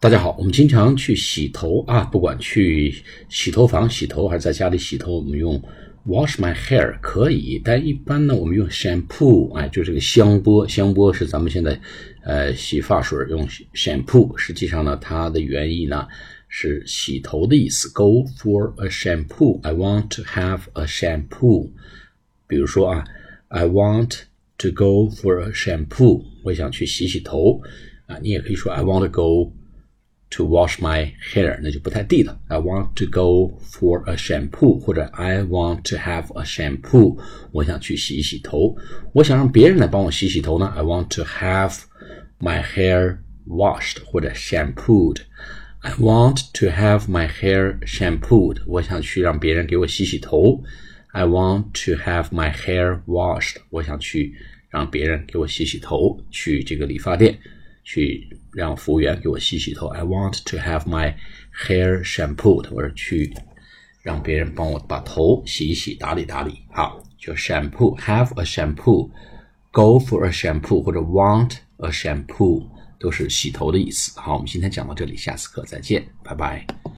大家好，我们经常去洗头啊，不管去洗头房洗头还是在家里洗头，我们用 wash my hair 可以，但一般呢，我们用 shampoo，哎，就这个香波，香波是咱们现在呃洗发水用 shampoo，实际上呢，它的原意呢是洗头的意思。Go for a shampoo，I want to have a shampoo。比如说啊，I want to go for a shampoo，我想去洗洗头啊，你也可以说 I want to go。to wash my hair，那就不太地道。I want to go for a shampoo，或者 I want to have a shampoo，我想去洗一洗头。我想让别人来帮我洗洗头呢。I want to have my hair washed 或者 shampooed。I want to have my hair shampooed。我想去让别人给我洗洗头。I want to have my hair washed。我想去让别人给我洗洗头。去这个理发店。 去让服务员给我洗洗头。I want to have my hair shampooed，或者去让别人帮我把头洗一洗、打理打理。好，就 shampoo，have a shampoo，go for a shampoo，或者 want a shampoo，都是洗头的意思。好，我们今天讲到这里，下次课再见，拜拜。